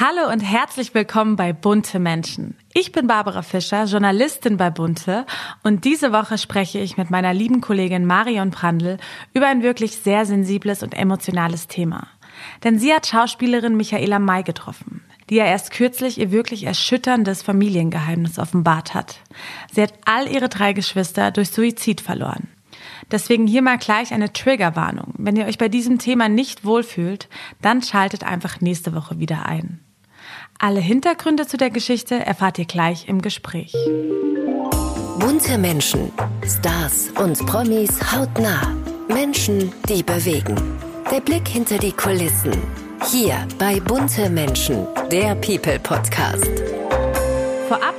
Hallo und herzlich willkommen bei Bunte Menschen. Ich bin Barbara Fischer, Journalistin bei Bunte und diese Woche spreche ich mit meiner lieben Kollegin Marion Prandl über ein wirklich sehr sensibles und emotionales Thema. Denn sie hat Schauspielerin Michaela May getroffen, die ja erst kürzlich ihr wirklich erschütterndes Familiengeheimnis offenbart hat. Sie hat all ihre drei Geschwister durch Suizid verloren. Deswegen hier mal gleich eine Triggerwarnung. Wenn ihr euch bei diesem Thema nicht wohlfühlt, dann schaltet einfach nächste Woche wieder ein. Alle Hintergründe zu der Geschichte erfahrt ihr gleich im Gespräch. Bunte Menschen, Stars und Promis hautnah. Menschen, die bewegen. Der Blick hinter die Kulissen. Hier bei Bunte Menschen, der People Podcast.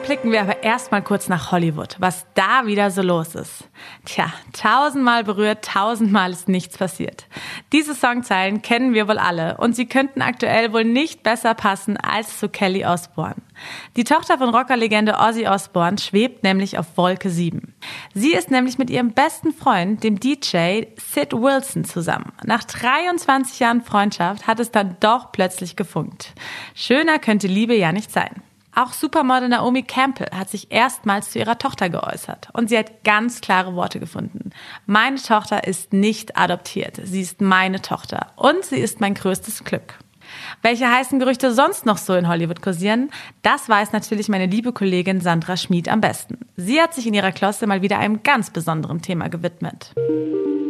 Blicken wir aber erstmal kurz nach Hollywood, was da wieder so los ist. Tja, tausendmal berührt, tausendmal ist nichts passiert. Diese Songzeilen kennen wir wohl alle und sie könnten aktuell wohl nicht besser passen als zu Kelly Osbourne. Die Tochter von Rockerlegende Ozzy Osbourne schwebt nämlich auf Wolke 7. Sie ist nämlich mit ihrem besten Freund, dem DJ Sid Wilson, zusammen. Nach 23 Jahren Freundschaft hat es dann doch plötzlich gefunkt. Schöner könnte Liebe ja nicht sein. Auch Supermodel Naomi Campbell hat sich erstmals zu ihrer Tochter geäußert und sie hat ganz klare Worte gefunden. Meine Tochter ist nicht adoptiert, sie ist meine Tochter und sie ist mein größtes Glück. Welche heißen Gerüchte sonst noch so in Hollywood kursieren, das weiß natürlich meine liebe Kollegin Sandra Schmid am besten. Sie hat sich in ihrer Klosse mal wieder einem ganz besonderen Thema gewidmet.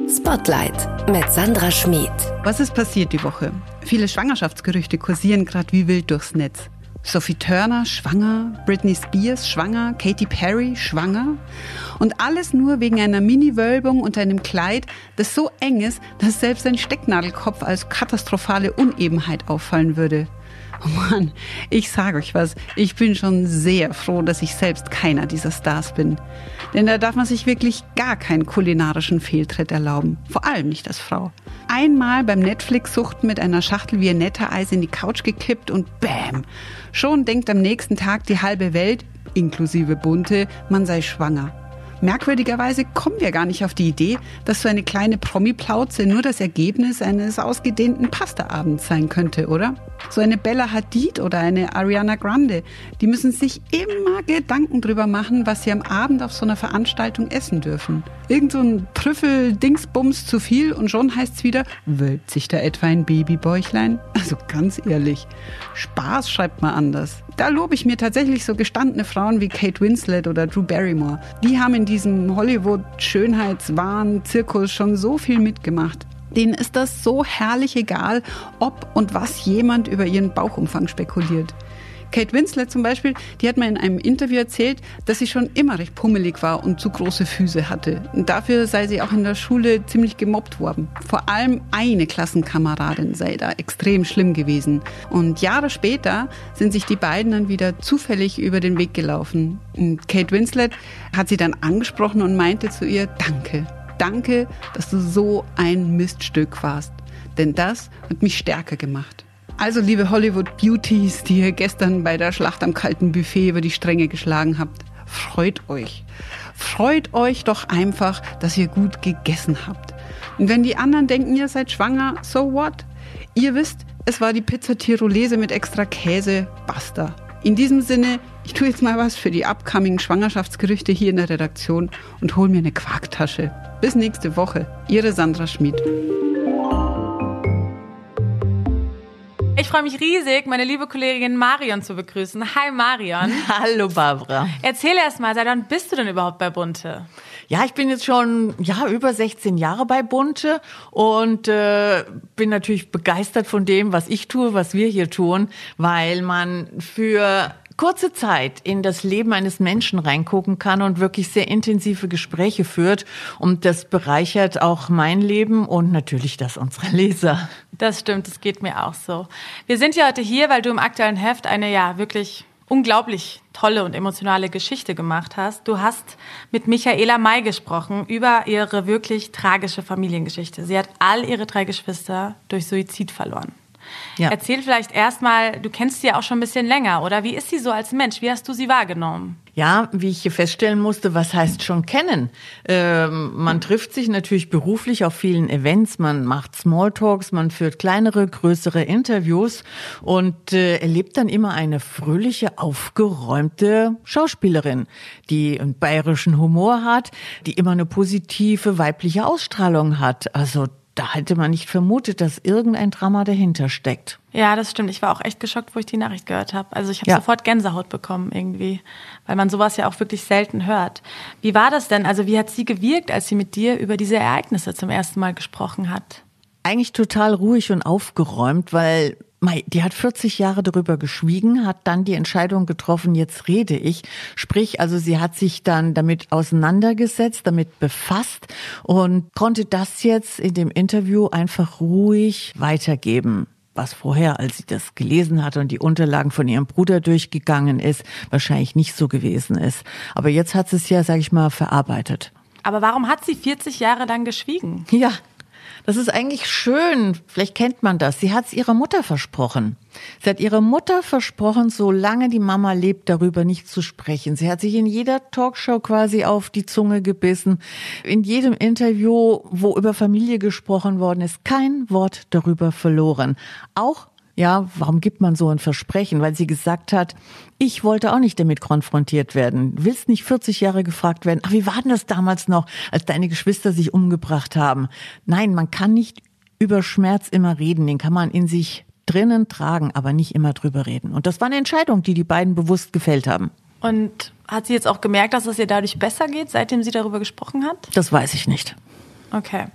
Spotlight mit Sandra Schmid. Was ist passiert die Woche? Viele Schwangerschaftsgerüchte kursieren gerade wie wild durchs Netz. Sophie Turner schwanger, Britney Spears schwanger, Katy Perry schwanger. Und alles nur wegen einer Mini-Wölbung unter einem Kleid, das so eng ist, dass selbst ein Stecknadelkopf als katastrophale Unebenheit auffallen würde. Oh Mann, ich sage euch was, ich bin schon sehr froh, dass ich selbst keiner dieser Stars bin. Denn da darf man sich wirklich gar keinen kulinarischen Fehltritt erlauben. Vor allem nicht als Frau. Einmal beim Netflix-Suchten mit einer Schachtel Viennetta-Eis in die Couch gekippt und bam! Schon denkt am nächsten Tag die halbe Welt, inklusive Bunte, man sei schwanger. Merkwürdigerweise kommen wir gar nicht auf die Idee, dass so eine kleine Promi-Plauze nur das Ergebnis eines ausgedehnten Pastaabends sein könnte, oder? So eine Bella Hadid oder eine Ariana Grande, die müssen sich immer Gedanken drüber machen, was sie am Abend auf so einer Veranstaltung essen dürfen. Irgend so ein Trüffel-Dingsbums zu viel und schon heißt's wieder, wölbt sich da etwa ein Babybäuchlein? Also ganz ehrlich, Spaß schreibt man anders. Da lobe ich mir tatsächlich so gestandene Frauen wie Kate Winslet oder Drew Barrymore. Die haben in diesem Hollywood-Schönheitswahn-Zirkus schon so viel mitgemacht. Denen ist das so herrlich egal, ob und was jemand über ihren Bauchumfang spekuliert. Kate Winslet zum Beispiel, die hat mir in einem Interview erzählt, dass sie schon immer recht pummelig war und zu große Füße hatte. Und dafür sei sie auch in der Schule ziemlich gemobbt worden. Vor allem eine Klassenkameradin sei da extrem schlimm gewesen. Und Jahre später sind sich die beiden dann wieder zufällig über den Weg gelaufen. Und Kate Winslet hat sie dann angesprochen und meinte zu ihr, danke. Danke, dass du so ein Miststück warst. Denn das hat mich stärker gemacht. Also, liebe Hollywood Beauties, die ihr gestern bei der Schlacht am kalten Buffet über die Stränge geschlagen habt, freut euch. Freut euch doch einfach, dass ihr gut gegessen habt. Und wenn die anderen denken, ihr seid schwanger, so what? Ihr wisst, es war die Pizza Tirolese mit extra Käse, basta. In diesem Sinne, ich tue jetzt mal was für die upcoming Schwangerschaftsgerüchte hier in der Redaktion und hol mir eine Quarktasche. Bis nächste Woche. Ihre Sandra Schmid. Freue mich riesig, meine liebe Kollegin Marion zu begrüßen. Hi Marion. Hallo Barbara. Erzähl erst mal, seit wann bist du denn überhaupt bei Bunte? Ja, ich bin jetzt schon ja über 16 Jahre bei Bunte und äh, bin natürlich begeistert von dem, was ich tue, was wir hier tun, weil man für kurze Zeit in das Leben eines Menschen reingucken kann und wirklich sehr intensive Gespräche führt. Und das bereichert auch mein Leben und natürlich das unserer Leser. Das stimmt, das geht mir auch so. Wir sind ja heute hier, weil du im aktuellen Heft eine ja wirklich unglaublich tolle und emotionale Geschichte gemacht hast. Du hast mit Michaela May gesprochen über ihre wirklich tragische Familiengeschichte. Sie hat all ihre drei Geschwister durch Suizid verloren. Ja. Erzähl vielleicht erstmal, du kennst sie ja auch schon ein bisschen länger, oder? Wie ist sie so als Mensch? Wie hast du sie wahrgenommen? Ja, wie ich hier feststellen musste, was heißt schon kennen? Ähm, man trifft sich natürlich beruflich auf vielen Events, man macht Smalltalks, man führt kleinere, größere Interviews und äh, erlebt dann immer eine fröhliche, aufgeräumte Schauspielerin, die einen bayerischen Humor hat, die immer eine positive weibliche Ausstrahlung hat. Also da hätte man nicht vermutet, dass irgendein Drama dahinter steckt. Ja, das stimmt. Ich war auch echt geschockt, wo ich die Nachricht gehört habe. Also ich habe ja. sofort Gänsehaut bekommen irgendwie, weil man sowas ja auch wirklich selten hört. Wie war das denn? Also wie hat sie gewirkt, als sie mit dir über diese Ereignisse zum ersten Mal gesprochen hat? Eigentlich total ruhig und aufgeräumt, weil die hat 40 Jahre darüber geschwiegen, hat dann die Entscheidung getroffen, jetzt rede ich. Sprich, also sie hat sich dann damit auseinandergesetzt, damit befasst und konnte das jetzt in dem Interview einfach ruhig weitergeben was vorher, als sie das gelesen hatte und die Unterlagen von ihrem Bruder durchgegangen ist, wahrscheinlich nicht so gewesen ist. Aber jetzt hat sie es ja, sag ich mal, verarbeitet. Aber warum hat sie 40 Jahre dann geschwiegen? Ja, das ist eigentlich schön. Vielleicht kennt man das. Sie hat es ihrer Mutter versprochen. Sie hat ihrer Mutter versprochen, solange die Mama lebt, darüber nicht zu sprechen. Sie hat sich in jeder Talkshow quasi auf die Zunge gebissen. In jedem Interview, wo über Familie gesprochen worden ist, kein Wort darüber verloren. Auch ja, warum gibt man so ein Versprechen? Weil sie gesagt hat, ich wollte auch nicht damit konfrontiert werden. Willst nicht 40 Jahre gefragt werden, ach, wie war denn das damals noch, als deine Geschwister sich umgebracht haben? Nein, man kann nicht über Schmerz immer reden, den kann man in sich drinnen tragen, aber nicht immer drüber reden. Und das war eine Entscheidung, die die beiden bewusst gefällt haben. Und hat sie jetzt auch gemerkt, dass es ihr dadurch besser geht, seitdem sie darüber gesprochen hat? Das weiß ich nicht. Okay.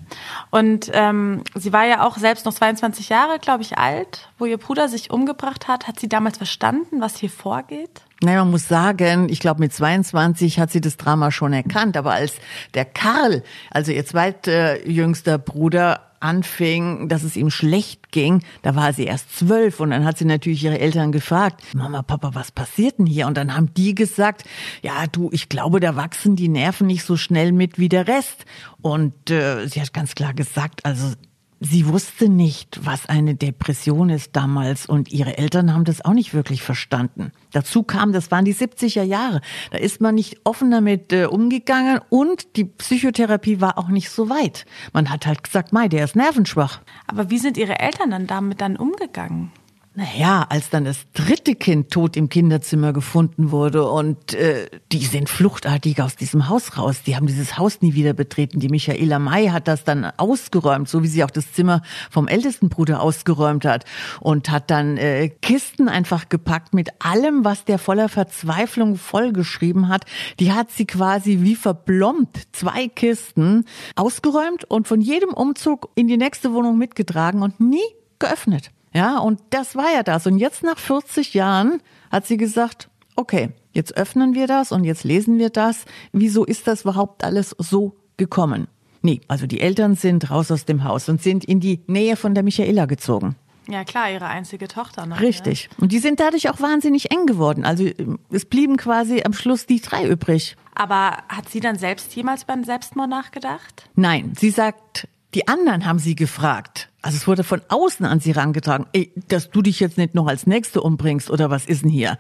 Und ähm, sie war ja auch selbst noch 22 Jahre, glaube ich, alt, wo ihr Bruder sich umgebracht hat. Hat sie damals verstanden, was hier vorgeht? Naja, man muss sagen, ich glaube mit 22 hat sie das Drama schon erkannt, aber als der Karl, also ihr zweitjüngster Bruder, anfing, dass es ihm schlecht ging, da war sie erst zwölf und dann hat sie natürlich ihre Eltern gefragt, Mama, Papa, was passiert denn hier? Und dann haben die gesagt, ja, du, ich glaube, da wachsen die Nerven nicht so schnell mit wie der Rest. Und äh, sie hat ganz klar gesagt, also Sie wusste nicht, was eine Depression ist damals und ihre Eltern haben das auch nicht wirklich verstanden. Dazu kam, das waren die 70er Jahre. Da ist man nicht offen damit äh, umgegangen und die Psychotherapie war auch nicht so weit. Man hat halt gesagt, Mai, der ist nervenschwach. Aber wie sind ihre Eltern dann damit dann umgegangen? Naja, als dann das dritte Kind tot im Kinderzimmer gefunden wurde und äh, die sind fluchtartig aus diesem Haus raus. Die haben dieses Haus nie wieder betreten. Die Michaela May hat das dann ausgeräumt, so wie sie auch das Zimmer vom ältesten Bruder ausgeräumt hat und hat dann äh, Kisten einfach gepackt mit allem, was der voller Verzweiflung vollgeschrieben hat. Die hat sie quasi wie verblombt zwei Kisten ausgeräumt und von jedem Umzug in die nächste Wohnung mitgetragen und nie geöffnet. Ja, und das war ja das. Und jetzt nach 40 Jahren hat sie gesagt, okay, jetzt öffnen wir das und jetzt lesen wir das. Wieso ist das überhaupt alles so gekommen? Nee, also die Eltern sind raus aus dem Haus und sind in die Nähe von der Michaela gezogen. Ja klar, ihre einzige Tochter. Noch, Richtig. Ja. Und die sind dadurch auch wahnsinnig eng geworden. Also es blieben quasi am Schluss die drei übrig. Aber hat sie dann selbst jemals beim Selbstmord nachgedacht? Nein, sie sagt, die anderen haben sie gefragt. Also es wurde von außen an sie rangetragen, ey, dass du dich jetzt nicht noch als Nächste umbringst oder was ist denn hier?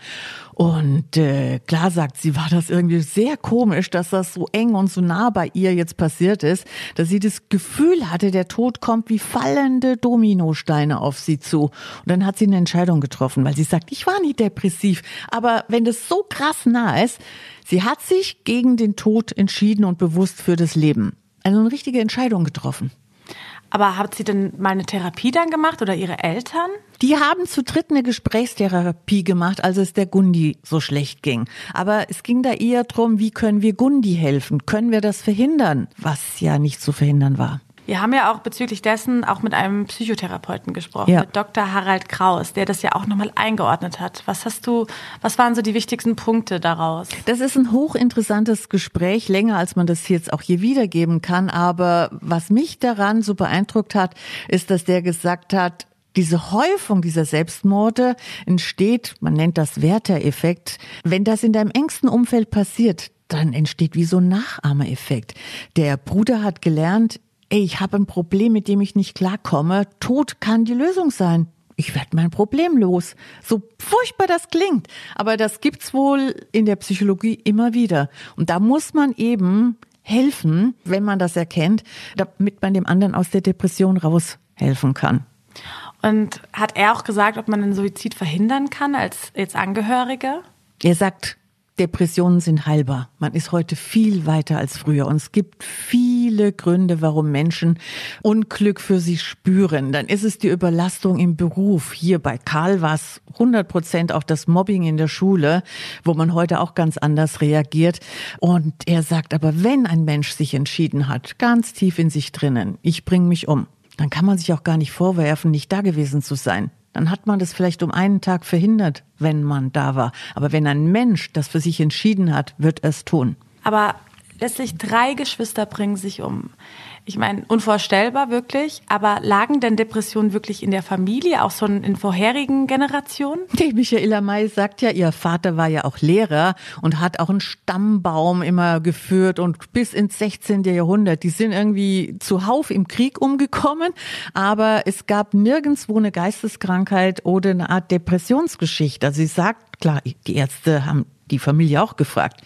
Und äh, klar sagt sie, war das irgendwie sehr komisch, dass das so eng und so nah bei ihr jetzt passiert ist, dass sie das Gefühl hatte, der Tod kommt wie fallende Dominosteine auf sie zu. Und dann hat sie eine Entscheidung getroffen, weil sie sagt, ich war nie depressiv, aber wenn das so krass nah ist, sie hat sich gegen den Tod entschieden und bewusst für das Leben. Also eine richtige Entscheidung getroffen. Aber hat sie denn mal eine Therapie dann gemacht oder ihre Eltern? Die haben zu dritt eine Gesprächstherapie gemacht, als es der Gundi so schlecht ging. Aber es ging da eher drum, wie können wir Gundi helfen? Können wir das verhindern? Was ja nicht zu verhindern war. Wir haben ja auch bezüglich dessen auch mit einem Psychotherapeuten gesprochen, ja. mit Dr. Harald Kraus, der das ja auch nochmal eingeordnet hat. Was hast du, was waren so die wichtigsten Punkte daraus? Das ist ein hochinteressantes Gespräch, länger als man das jetzt auch hier wiedergeben kann. Aber was mich daran so beeindruckt hat, ist, dass der gesagt hat, diese Häufung dieser Selbstmorde entsteht, man nennt das Werther-Effekt. Wenn das in deinem engsten Umfeld passiert, dann entsteht wie so ein Nachahmereffekt. Der Bruder hat gelernt, ey, ich habe ein Problem, mit dem ich nicht klarkomme, Tod kann die Lösung sein. ich werde mein Problem los. So furchtbar das klingt, aber das gibt's wohl in der Psychologie immer wieder. Und da muss man eben helfen, wenn man das erkennt, damit man dem anderen aus der Depression raushelfen kann. Und hat er auch gesagt, ob man einen Suizid verhindern kann als jetzt Angehörige? Er sagt, Depressionen sind heilbar. Man ist heute viel weiter als früher und es gibt viele Gründe, warum Menschen Unglück für sich spüren. Dann ist es die Überlastung im Beruf. Hier bei Karl war es 100 Prozent auch das Mobbing in der Schule, wo man heute auch ganz anders reagiert. Und er sagt aber, wenn ein Mensch sich entschieden hat, ganz tief in sich drinnen, ich bringe mich um, dann kann man sich auch gar nicht vorwerfen, nicht da gewesen zu sein dann hat man das vielleicht um einen Tag verhindert, wenn man da war. Aber wenn ein Mensch das für sich entschieden hat, wird es tun. Aber letztlich drei Geschwister bringen sich um. Ich meine, unvorstellbar wirklich, aber lagen denn Depressionen wirklich in der Familie, auch schon in vorherigen Generationen? Die Michaela May sagt ja, ihr Vater war ja auch Lehrer und hat auch einen Stammbaum immer geführt und bis ins 16. Jahrhundert. Die sind irgendwie zuhauf im Krieg umgekommen, aber es gab nirgendswo eine Geisteskrankheit oder eine Art Depressionsgeschichte. Also sie sagt, klar, die Ärzte haben die Familie auch gefragt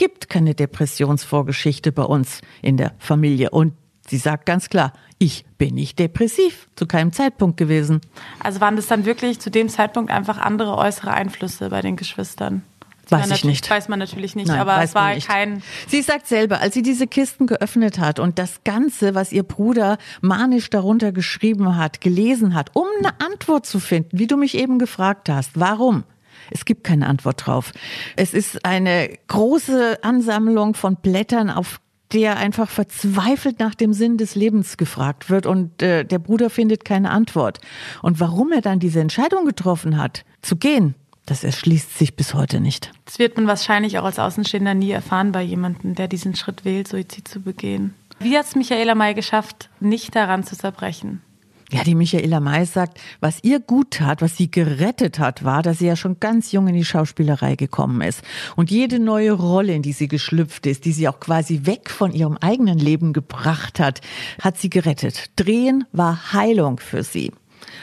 gibt keine Depressionsvorgeschichte bei uns in der Familie. Und sie sagt ganz klar, ich bin nicht depressiv, zu keinem Zeitpunkt gewesen. Also waren das dann wirklich zu dem Zeitpunkt einfach andere äußere Einflüsse bei den Geschwistern? Weiß ich nicht. Weiß man natürlich nicht, Nein, aber es war kein. Sie sagt selber, als sie diese Kisten geöffnet hat und das Ganze, was ihr Bruder manisch darunter geschrieben hat, gelesen hat, um eine Antwort zu finden, wie du mich eben gefragt hast, warum? Es gibt keine Antwort drauf. Es ist eine große Ansammlung von Blättern, auf der einfach verzweifelt nach dem Sinn des Lebens gefragt wird und äh, der Bruder findet keine Antwort. Und warum er dann diese Entscheidung getroffen hat, zu gehen, das erschließt sich bis heute nicht. Das wird man wahrscheinlich auch als Außenstehender nie erfahren bei jemandem, der diesen Schritt wählt, Suizid zu begehen. Wie hat es Michaela May geschafft, nicht daran zu zerbrechen? Ja, die Michaela May sagt, was ihr gut tat, was sie gerettet hat, war, dass sie ja schon ganz jung in die Schauspielerei gekommen ist. Und jede neue Rolle, in die sie geschlüpft ist, die sie auch quasi weg von ihrem eigenen Leben gebracht hat, hat sie gerettet. Drehen war Heilung für sie.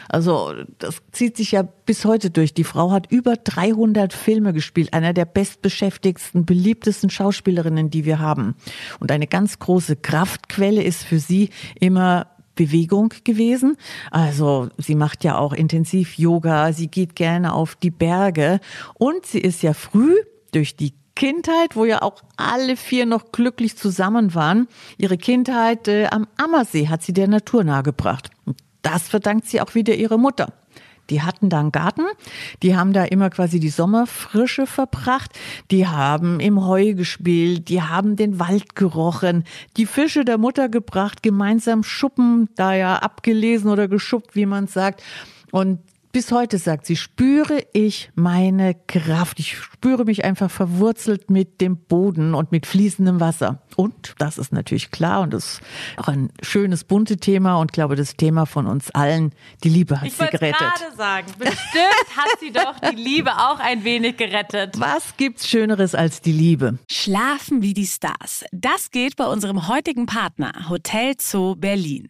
Also das zieht sich ja bis heute durch. Die Frau hat über 300 Filme gespielt, einer der bestbeschäftigsten, beliebtesten Schauspielerinnen, die wir haben. Und eine ganz große Kraftquelle ist für sie immer Bewegung gewesen. Also sie macht ja auch intensiv Yoga, sie geht gerne auf die Berge und sie ist ja früh durch die Kindheit, wo ja auch alle vier noch glücklich zusammen waren. Ihre Kindheit äh, am Ammersee hat sie der Natur nahegebracht. Und das verdankt sie auch wieder ihrer Mutter. Die hatten da einen Garten, die haben da immer quasi die Sommerfrische verbracht, die haben im Heu gespielt, die haben den Wald gerochen, die Fische der Mutter gebracht, gemeinsam Schuppen, da ja abgelesen oder geschuppt, wie man sagt. Und bis heute sagt sie, spüre ich meine Kraft. Ich spüre mich einfach verwurzelt mit dem Boden und mit fließendem Wasser. Und das ist natürlich klar und das ist auch ein schönes, bunte Thema und glaube, das Thema von uns allen, die Liebe hat ich sie gerettet. Ich wollte gerade sagen, bestimmt hat sie doch die Liebe auch ein wenig gerettet. Was gibt's Schöneres als die Liebe? Schlafen wie die Stars. Das geht bei unserem heutigen Partner Hotel Zoo Berlin.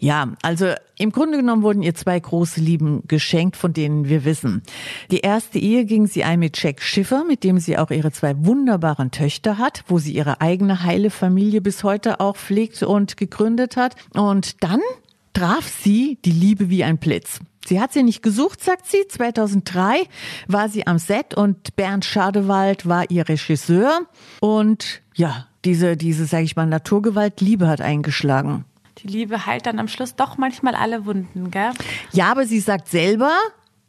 Ja, also im Grunde genommen wurden ihr zwei große Lieben geschenkt, von denen wir wissen. Die erste Ehe ging sie ein mit Jack Schiffer, mit dem sie auch ihre zwei wunderbaren Töchter hat, wo sie ihre eigene heile Familie bis heute auch pflegt und gegründet hat. Und dann traf sie die Liebe wie ein Blitz. Sie hat sie nicht gesucht, sagt sie. 2003 war sie am Set und Bernd Schadewald war ihr Regisseur. Und ja, diese, diese, sag ich mal, Naturgewalt, Liebe hat eingeschlagen. Die Liebe heilt dann am Schluss doch manchmal alle Wunden, gell? Ja, aber sie sagt selber,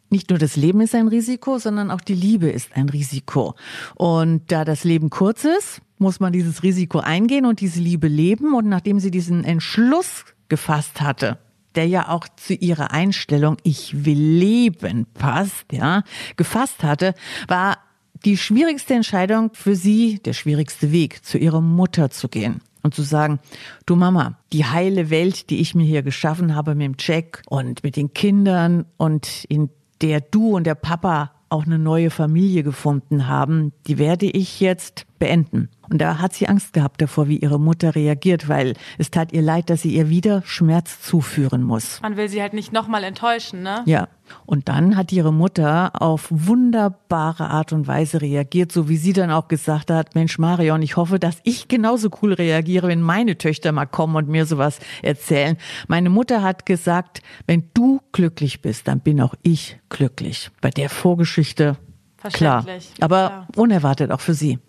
nicht nur das Leben ist ein Risiko, sondern auch die Liebe ist ein Risiko. Und da das Leben kurz ist, muss man dieses Risiko eingehen und diese Liebe leben. Und nachdem sie diesen Entschluss gefasst hatte, der ja auch zu ihrer Einstellung Ich will leben passt, ja, gefasst hatte, war die schwierigste Entscheidung für sie, der schwierigste Weg, zu ihrer Mutter zu gehen und zu sagen, du Mama, die heile Welt, die ich mir hier geschaffen habe mit dem Jack und mit den Kindern und in der du und der Papa auch eine neue Familie gefunden haben, die werde ich jetzt beenden. Und da hat sie Angst gehabt davor, wie ihre Mutter reagiert, weil es tat ihr leid, dass sie ihr wieder Schmerz zuführen muss. Man will sie halt nicht nochmal enttäuschen, ne? Ja. Und dann hat ihre Mutter auf wunderbare Art und Weise reagiert, so wie sie dann auch gesagt hat, Mensch Marion, ich hoffe, dass ich genauso cool reagiere, wenn meine Töchter mal kommen und mir sowas erzählen. Meine Mutter hat gesagt, wenn du glücklich bist, dann bin auch ich glücklich. Bei der Vorgeschichte Klar, aber unerwartet auch für sie.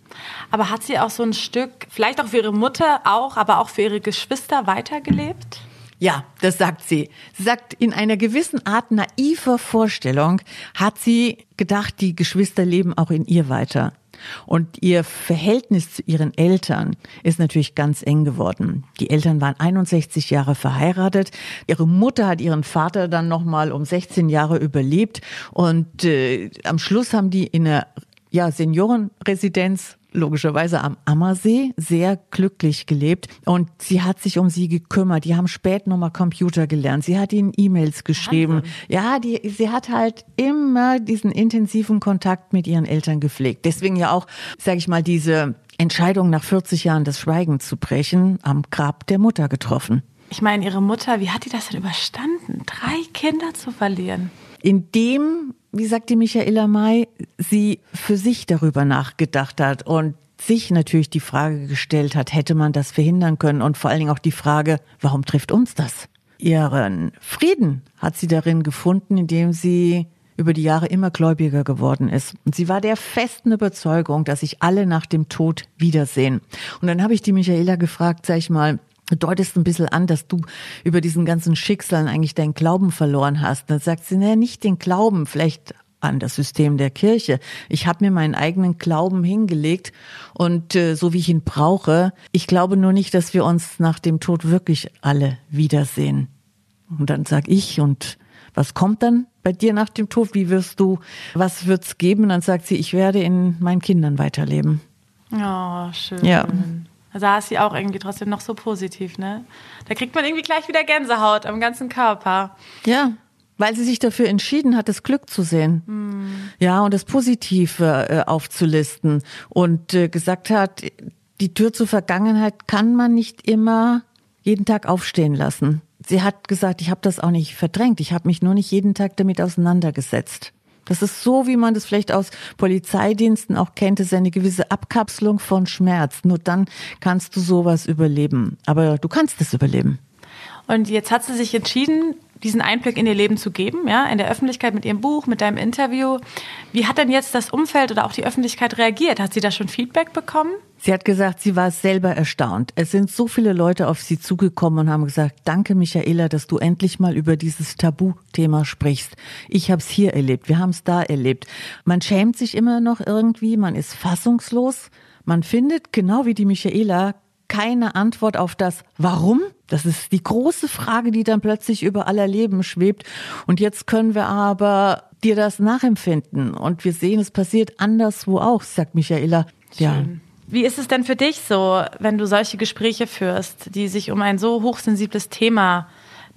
Aber hat sie auch so ein Stück, vielleicht auch für ihre Mutter auch, aber auch für ihre Geschwister weitergelebt? Ja, das sagt sie. Sie sagt, in einer gewissen Art naiver Vorstellung hat sie gedacht, die Geschwister leben auch in ihr weiter. Und ihr Verhältnis zu ihren Eltern ist natürlich ganz eng geworden. Die Eltern waren 61 Jahre verheiratet. Ihre Mutter hat ihren Vater dann noch mal um 16 Jahre überlebt und äh, am Schluss haben die in einer ja, Seniorenresidenz logischerweise am Ammersee sehr glücklich gelebt und sie hat sich um sie gekümmert. Die haben spät nochmal Computer gelernt. Sie hat ihnen E-Mails geschrieben. Wahnsinn. Ja, die, sie hat halt immer diesen intensiven Kontakt mit ihren Eltern gepflegt. Deswegen ja auch, sage ich mal, diese Entscheidung nach 40 Jahren das Schweigen zu brechen, am Grab der Mutter getroffen. Ich meine, ihre Mutter, wie hat die das denn überstanden, drei Kinder zu verlieren? Indem wie sagt die Michaela May, sie für sich darüber nachgedacht hat und sich natürlich die Frage gestellt hat, hätte man das verhindern können und vor allen Dingen auch die Frage, warum trifft uns das? Ihren Frieden hat sie darin gefunden, indem sie über die Jahre immer gläubiger geworden ist. Und sie war der festen Überzeugung, dass sich alle nach dem Tod wiedersehen. Und dann habe ich die Michaela gefragt, sag ich mal, deutest ein bisschen an, dass du über diesen ganzen Schicksalen eigentlich deinen Glauben verloren hast. Dann sagt sie, naja, nicht den Glauben, vielleicht an das System der Kirche. Ich habe mir meinen eigenen Glauben hingelegt und äh, so wie ich ihn brauche. Ich glaube nur nicht, dass wir uns nach dem Tod wirklich alle wiedersehen. Und dann sag ich, und was kommt dann bei dir nach dem Tod? Wie wirst du, was wird's geben? Und dann sagt sie, ich werde in meinen Kindern weiterleben. Oh, schön. Ja. Da ist sie auch irgendwie trotzdem noch so positiv, ne? Da kriegt man irgendwie gleich wieder Gänsehaut am ganzen Körper. Ja, weil sie sich dafür entschieden hat, das Glück zu sehen. Hm. Ja, und das Positive äh, aufzulisten und äh, gesagt hat, die Tür zur Vergangenheit kann man nicht immer jeden Tag aufstehen lassen. Sie hat gesagt, ich habe das auch nicht verdrängt, ich habe mich nur nicht jeden Tag damit auseinandergesetzt. Das ist so, wie man das vielleicht aus Polizeidiensten auch kennt, das ist eine gewisse Abkapselung von Schmerz. Nur dann kannst du sowas überleben. Aber du kannst es überleben. Und jetzt hat sie sich entschieden, diesen Einblick in ihr Leben zu geben, ja, in der Öffentlichkeit mit ihrem Buch, mit deinem Interview. Wie hat denn jetzt das Umfeld oder auch die Öffentlichkeit reagiert? Hat sie da schon Feedback bekommen? Sie hat gesagt, sie war selber erstaunt. Es sind so viele Leute auf sie zugekommen und haben gesagt, danke Michaela, dass du endlich mal über dieses Tabuthema sprichst. Ich habe es hier erlebt, wir haben es da erlebt. Man schämt sich immer noch irgendwie, man ist fassungslos. Man findet, genau wie die Michaela, keine Antwort auf das Warum. Das ist die große Frage, die dann plötzlich über aller Leben schwebt. Und jetzt können wir aber dir das nachempfinden. Und wir sehen, es passiert anderswo auch, sagt Michaela. Ja. Wie ist es denn für dich so, wenn du solche Gespräche führst, die sich um ein so hochsensibles Thema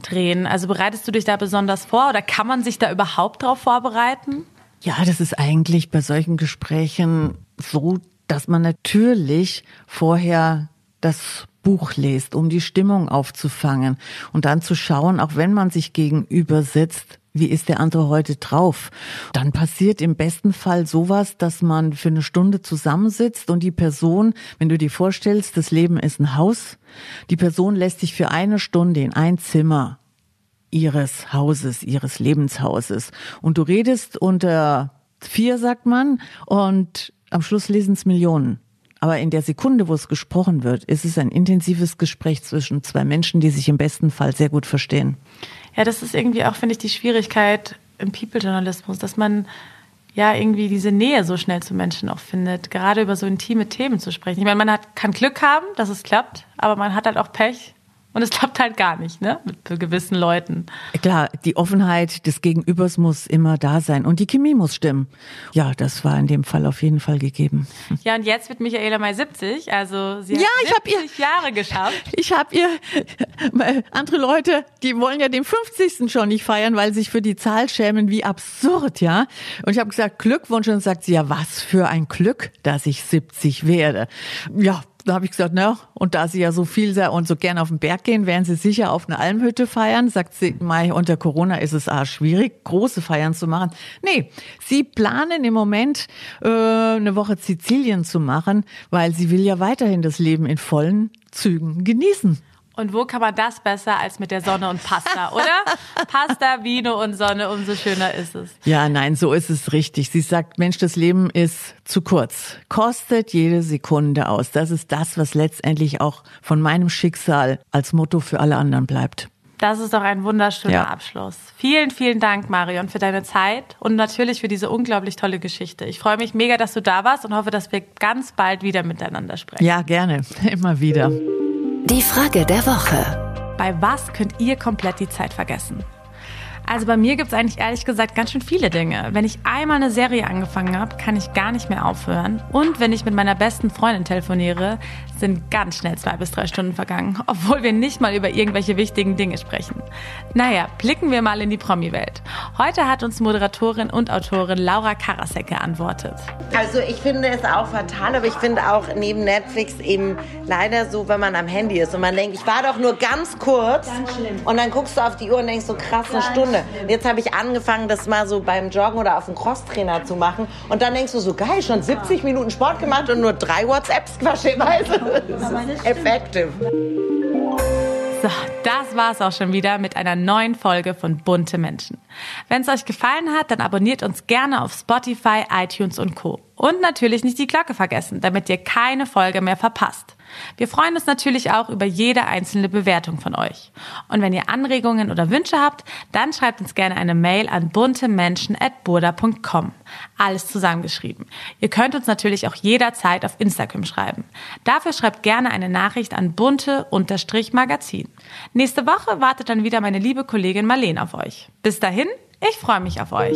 drehen? Also bereitest du dich da besonders vor oder kann man sich da überhaupt darauf vorbereiten? Ja, das ist eigentlich bei solchen Gesprächen so, dass man natürlich vorher das Buch lest, um die Stimmung aufzufangen und dann zu schauen, auch wenn man sich gegenüber sitzt, wie ist der andere heute drauf? Dann passiert im besten Fall sowas, dass man für eine Stunde zusammensitzt und die Person, wenn du dir vorstellst, das Leben ist ein Haus, die Person lässt sich für eine Stunde in ein Zimmer ihres Hauses, ihres Lebenshauses. Und du redest unter vier, sagt man, und am Schluss lesen es Millionen. Aber in der Sekunde, wo es gesprochen wird, ist es ein intensives Gespräch zwischen zwei Menschen, die sich im besten Fall sehr gut verstehen. Ja, das ist irgendwie auch, finde ich, die Schwierigkeit im People-Journalismus, dass man ja irgendwie diese Nähe so schnell zu Menschen auch findet, gerade über so intime Themen zu sprechen. Ich meine, man hat, kann Glück haben, dass es klappt, aber man hat halt auch Pech, und es klappt halt gar nicht, ne? Mit gewissen Leuten. Klar, die Offenheit des Gegenübers muss immer da sein und die Chemie muss stimmen. Ja, das war in dem Fall auf jeden Fall gegeben. Ja, und jetzt wird Michaela mal 70, also sie ja, hat ich hab ihr, Jahre geschafft. Ich habe ihr andere Leute, die wollen ja den 50. schon nicht feiern, weil sie sich für die Zahl schämen, wie absurd, ja? Und ich habe gesagt, Glückwunsch und sagt sie ja, was für ein Glück, dass ich 70 werde. Ja, da habe ich gesagt, na, und da Sie ja so viel und so gerne auf den Berg gehen, werden Sie sicher auf eine Almhütte feiern. Sagt sie, Mai, unter Corona ist es auch schwierig, große Feiern zu machen. Nee, Sie planen im Moment äh, eine Woche Sizilien zu machen, weil sie will ja weiterhin das Leben in vollen Zügen genießen. Und wo kann man das besser als mit der Sonne und Pasta, oder? Pasta, Vino und Sonne, umso schöner ist es. Ja, nein, so ist es richtig. Sie sagt, Mensch, das Leben ist zu kurz. Kostet jede Sekunde aus. Das ist das, was letztendlich auch von meinem Schicksal als Motto für alle anderen bleibt. Das ist doch ein wunderschöner ja. Abschluss. Vielen, vielen Dank, Marion, für deine Zeit und natürlich für diese unglaublich tolle Geschichte. Ich freue mich mega, dass du da warst und hoffe, dass wir ganz bald wieder miteinander sprechen. Ja, gerne. Immer wieder. Die Frage der Woche. Bei was könnt ihr komplett die Zeit vergessen? Also bei mir gibt es eigentlich ehrlich gesagt ganz schön viele Dinge. Wenn ich einmal eine Serie angefangen habe, kann ich gar nicht mehr aufhören. Und wenn ich mit meiner besten Freundin telefoniere, sind ganz schnell zwei bis drei Stunden vergangen, obwohl wir nicht mal über irgendwelche wichtigen Dinge sprechen. Naja, blicken wir mal in die Promi-Welt. Heute hat uns Moderatorin und Autorin Laura Karasek geantwortet. Also ich finde es auch fatal, aber ich finde auch neben Netflix eben leider so, wenn man am Handy ist und man denkt, ich war doch nur ganz kurz ganz und dann guckst du auf die Uhr und denkst so krass eine Stunde Stunde. Jetzt habe ich angefangen, das mal so beim Joggen oder auf dem Crosstrainer zu machen. Und dann denkst du so, geil, schon 70 Minuten Sport gemacht und nur drei WhatsApps quasi. Effektiv. So, das war's auch schon wieder mit einer neuen Folge von Bunte Menschen. Wenn es euch gefallen hat, dann abonniert uns gerne auf Spotify, iTunes und Co. Und natürlich nicht die Glocke vergessen, damit ihr keine Folge mehr verpasst. Wir freuen uns natürlich auch über jede einzelne Bewertung von euch. Und wenn ihr Anregungen oder Wünsche habt, dann schreibt uns gerne eine Mail an buntemenschen.burda.com. Alles zusammengeschrieben. Ihr könnt uns natürlich auch jederzeit auf Instagram schreiben. Dafür schreibt gerne eine Nachricht an bunte-magazin. Nächste Woche wartet dann wieder meine liebe Kollegin Marlene auf euch. Bis dahin, ich freue mich auf euch.